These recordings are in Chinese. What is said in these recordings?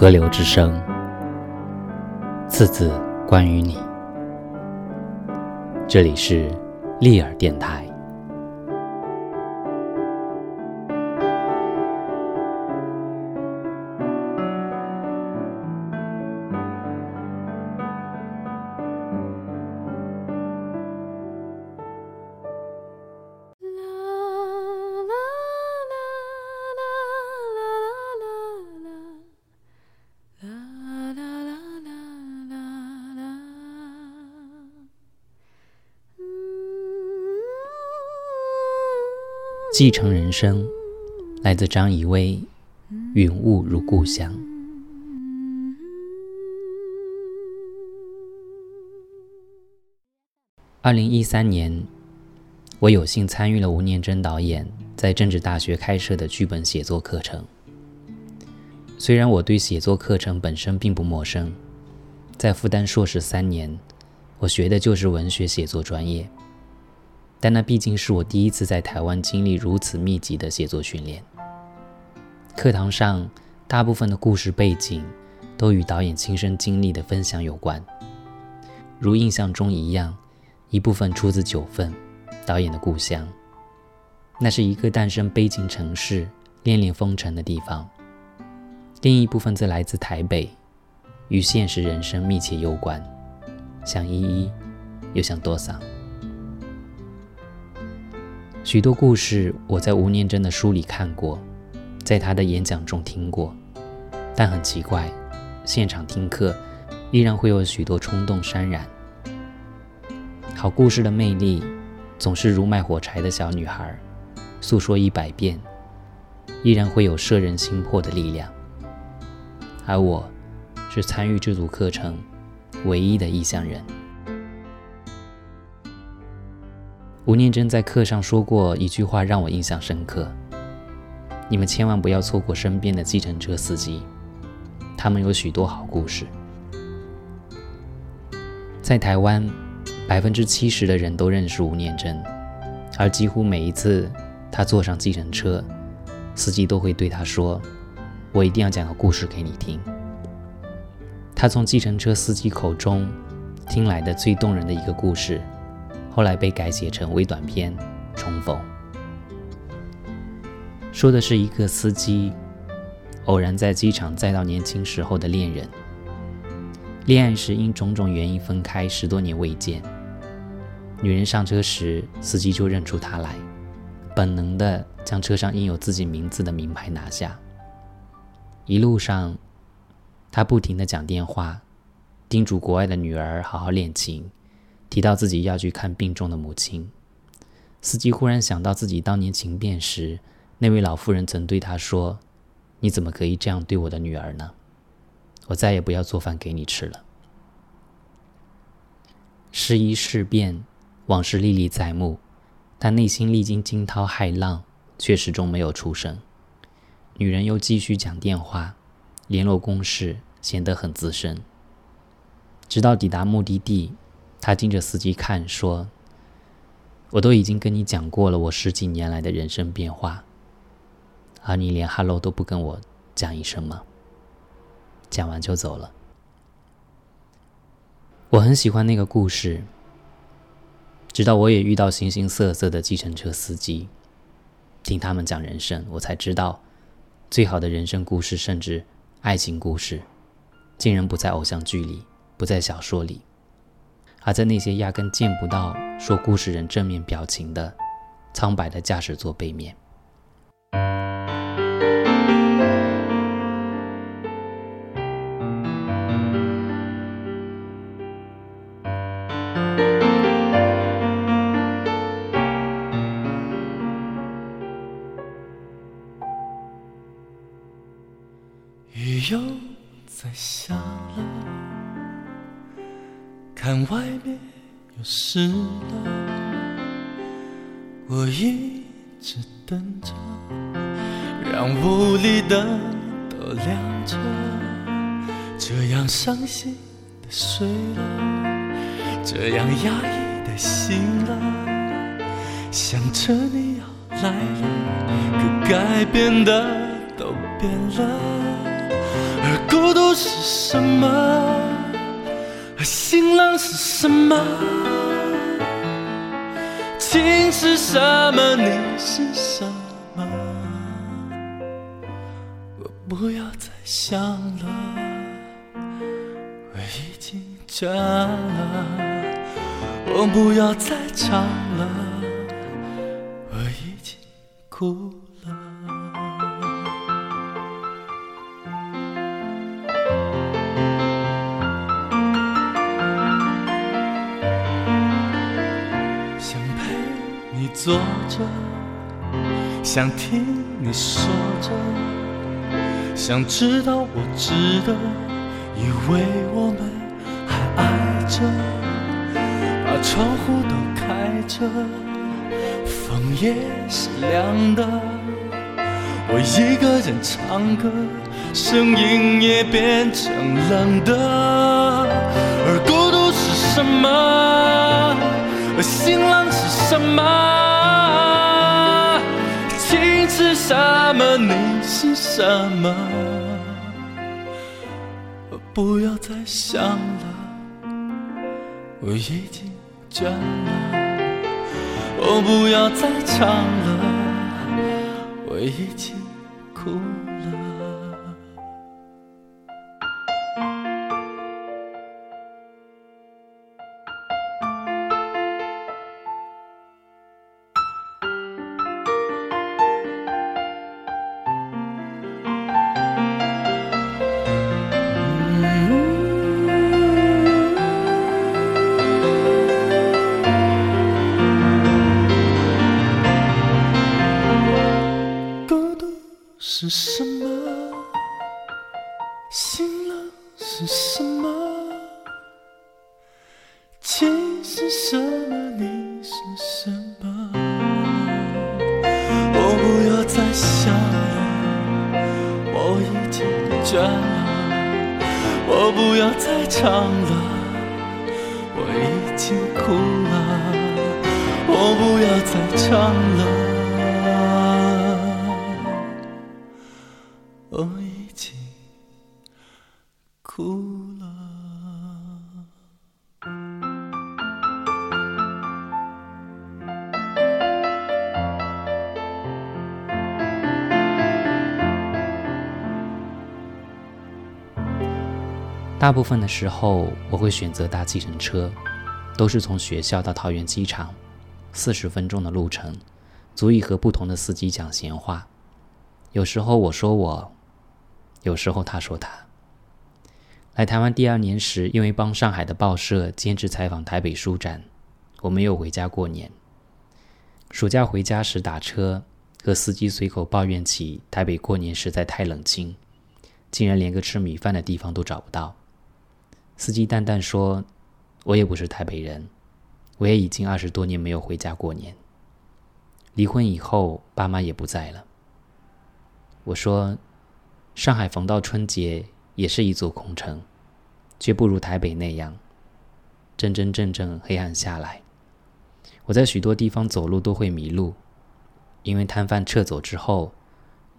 河流之声，次次关于你。这里是利尔电台。继承人生，来自张怡薇，《云雾如故乡》。二零一三年，我有幸参与了吴念真导演在政治大学开设的剧本写作课程。虽然我对写作课程本身并不陌生，在复旦硕士三年，我学的就是文学写作专业。但那毕竟是我第一次在台湾经历如此密集的写作训练。课堂上大部分的故事背景都与导演亲身经历的分享有关，如印象中一样，一部分出自九份，导演的故乡，那是一个诞生悲情城市、恋恋风尘的地方；另一部分则来自台北，与现实人生密切攸关，像依依，又像多桑。许多故事我在吴念真的书里看过，在他的演讲中听过，但很奇怪，现场听课依然会有许多冲动潸然。好故事的魅力总是如卖火柴的小女孩，诉说一百遍，依然会有摄人心魄的力量。而我，是参与这组课程唯一的异乡人。吴念真在课上说过一句话，让我印象深刻：你们千万不要错过身边的计程车司机，他们有许多好故事。在台湾，百分之七十的人都认识吴念真，而几乎每一次他坐上计程车，司机都会对他说：“我一定要讲个故事给你听。”他从计程车司机口中听来的最动人的一个故事。后来被改写成微短片《重逢》，说的是一个司机偶然在机场载到年轻时候的恋人，恋爱时因种种原因分开，十多年未见。女人上车时，司机就认出她来，本能的将车上印有自己名字的名牌拿下。一路上，他不停的讲电话，叮嘱国外的女儿好好练琴。提到自己要去看病重的母亲，司机忽然想到自己当年情变时，那位老妇人曾对他说：“你怎么可以这样对我的女儿呢？我再也不要做饭给你吃了。”时移事变，往事历历在目，但内心历经惊涛骇浪，却始终没有出声。女人又继续讲电话，联络公事，显得很资深。直到抵达目的地。他盯着司机看，说：“我都已经跟你讲过了，我十几年来的人生变化，而你连 ‘hello’ 都不跟我讲一声吗？”讲完就走了。我很喜欢那个故事，直到我也遇到形形色色的计程车司机，听他们讲人生，我才知道，最好的人生故事，甚至爱情故事，竟然不在偶像剧里，不在小说里。而在那些压根见不到说故事人正面表情的苍白的驾驶座背面，看外面又湿了，我一直等着，让屋里灯都亮着，这样伤心的睡了，这样压抑的醒了，想着你要来了，可改变的都变了，而孤独是什么？而新浪是什么？情是什么？你是什么？我不要再想了，我已经倦了。我不要再唱了，我已经哭坐着，想听你说着，想知道我值得，以为我们还爱着，把窗户都开着，风也是凉的。我一个人唱歌，声音也变成冷的。而孤独是什么？而新浪是什么？情是什么？你是什么？我不要再想了，我已经倦了。我不要再唱了，我已经哭了是什么？醒了是什么？情是什么？你是什么？我不要再想了，我已经倦了。我不要再唱了，我已经哭了。我不要再唱了。大部分的时候，我会选择搭计程车，都是从学校到桃园机场，四十分钟的路程，足以和不同的司机讲闲话。有时候我说我，有时候他说他。来台湾第二年时，因为帮上海的报社兼职采访台北书展，我没有回家过年。暑假回家时打车，和司机随口抱怨起台北过年实在太冷清，竟然连个吃米饭的地方都找不到。司机淡淡说：“我也不是台北人，我也已经二十多年没有回家过年。离婚以后，爸妈也不在了。”我说：“上海逢到春节也是一座空城，绝不如台北那样真真正正黑暗下来。我在许多地方走路都会迷路，因为摊贩撤走之后，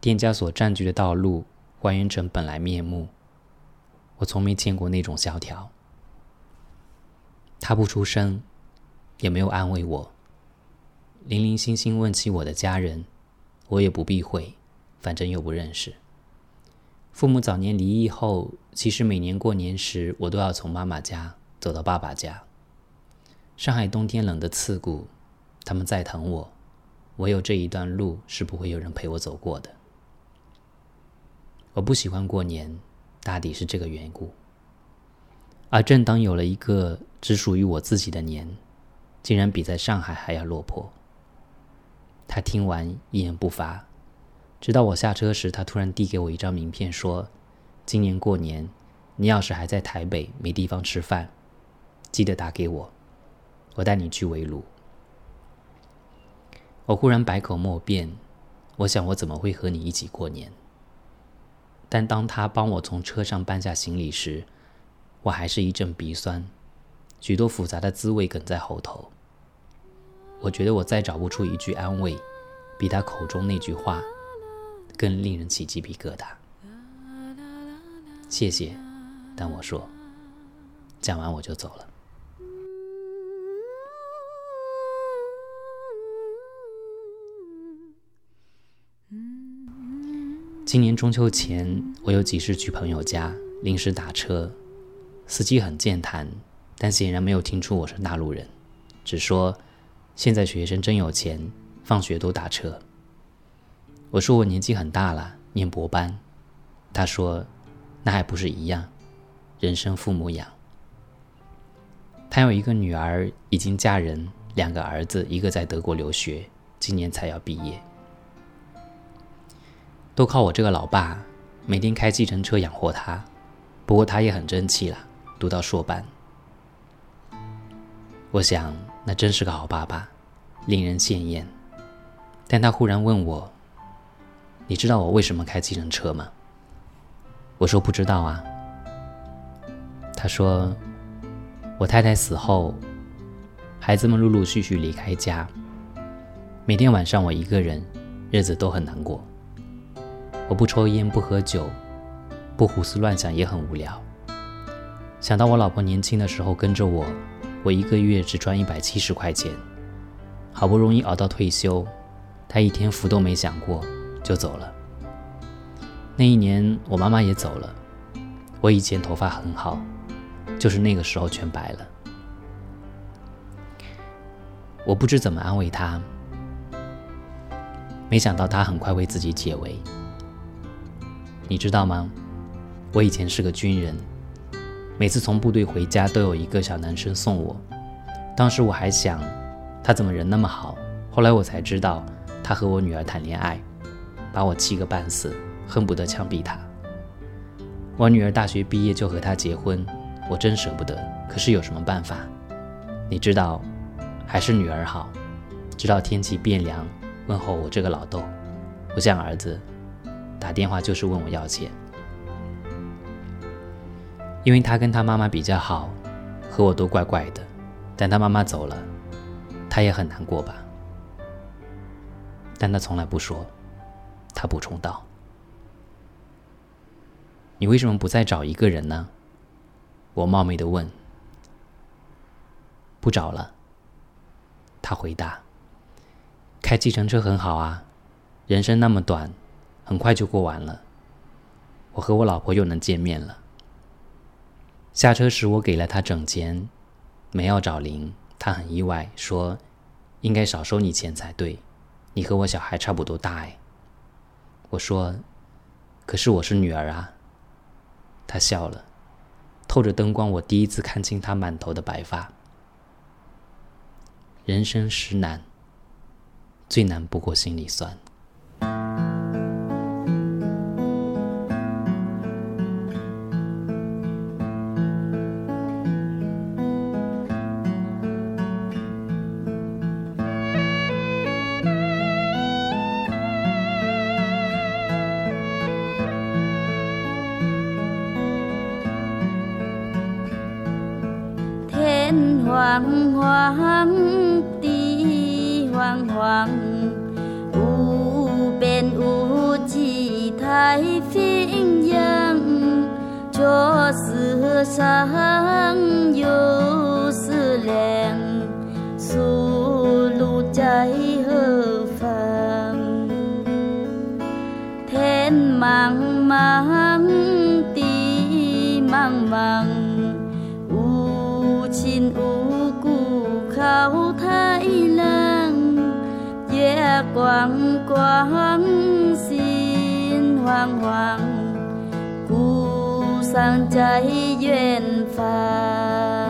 店家所占据的道路还原成本来面目。我从没见过那种萧条。他不出声，也没有安慰我。零零星星问起我的家人，我也不避讳，反正又不认识。父母早年离异后，其实每年过年时，我都要从妈妈家走到爸爸家。上海冬天冷得刺骨，他们再疼我，唯有这一段路是不会有人陪我走过的。我不喜欢过年，大抵是这个缘故。而正当有了一个只属于我自己的年，竟然比在上海还要落魄。他听完一言不发，直到我下车时，他突然递给我一张名片，说：“今年过年，你要是还在台北没地方吃饭，记得打给我，我带你去围炉。”我忽然百口莫辩，我想我怎么会和你一起过年？但当他帮我从车上搬下行李时，我还是一阵鼻酸，许多复杂的滋味梗在喉头。我觉得我再找不出一句安慰，比他口中那句话更令人起鸡皮疙瘩。谢谢。但我说，讲完我就走了。今年中秋前，我有几次去朋友家，临时打车，司机很健谈，但显然没有听出我是大陆人，只说现在学生真有钱，放学都打车。我说我年纪很大了，念博班。他说，那还不是一样。人生父母养。他有一个女儿已经嫁人，两个儿子，一个在德国留学，今年才要毕业，都靠我这个老爸每天开计程车养活他。不过他也很争气了，读到硕班。我想那真是个好爸爸，令人羡艳。但他忽然问我：“你知道我为什么开计程车吗？”我说：“不知道啊。”他说：“我太太死后，孩子们陆陆续续离开家，每天晚上我一个人，日子都很难过。我不抽烟，不喝酒，不胡思乱想，也很无聊。想到我老婆年轻的时候跟着我，我一个月只赚一百七十块钱，好不容易熬到退休，她一天福都没享过就走了。那一年我妈妈也走了，我以前头发很好。”就是那个时候全白了，我不知怎么安慰她，没想到她很快为自己解围。你知道吗？我以前是个军人，每次从部队回家都有一个小男生送我。当时我还想，他怎么人那么好？后来我才知道，他和我女儿谈恋爱，把我气个半死，恨不得枪毙他。我女儿大学毕业就和他结婚。我真舍不得，可是有什么办法？你知道，还是女儿好。直到天气变凉，问候我这个老豆，不像儿子，打电话就是问我要钱。因为他跟他妈妈比较好，和我都怪怪的。但他妈妈走了，他也很难过吧？但他从来不说。他补充道：“你为什么不再找一个人呢？”我冒昧的问：“不找了。”他回答：“开计程车很好啊，人生那么短，很快就过完了。我和我老婆又能见面了。”下车时，我给了他整钱，没要找零。他很意外，说：“应该少收你钱才对，你和我小孩差不多大哎。”我说：“可是我是女儿啊。”他笑了。透着灯光，我第一次看清他满头的白发。人生实难，最难不过心里酸。世上有思量，宿路在何方？天茫茫，地茫茫，无亲无。高太冷，月光光，心惶惶，故乡在远方。风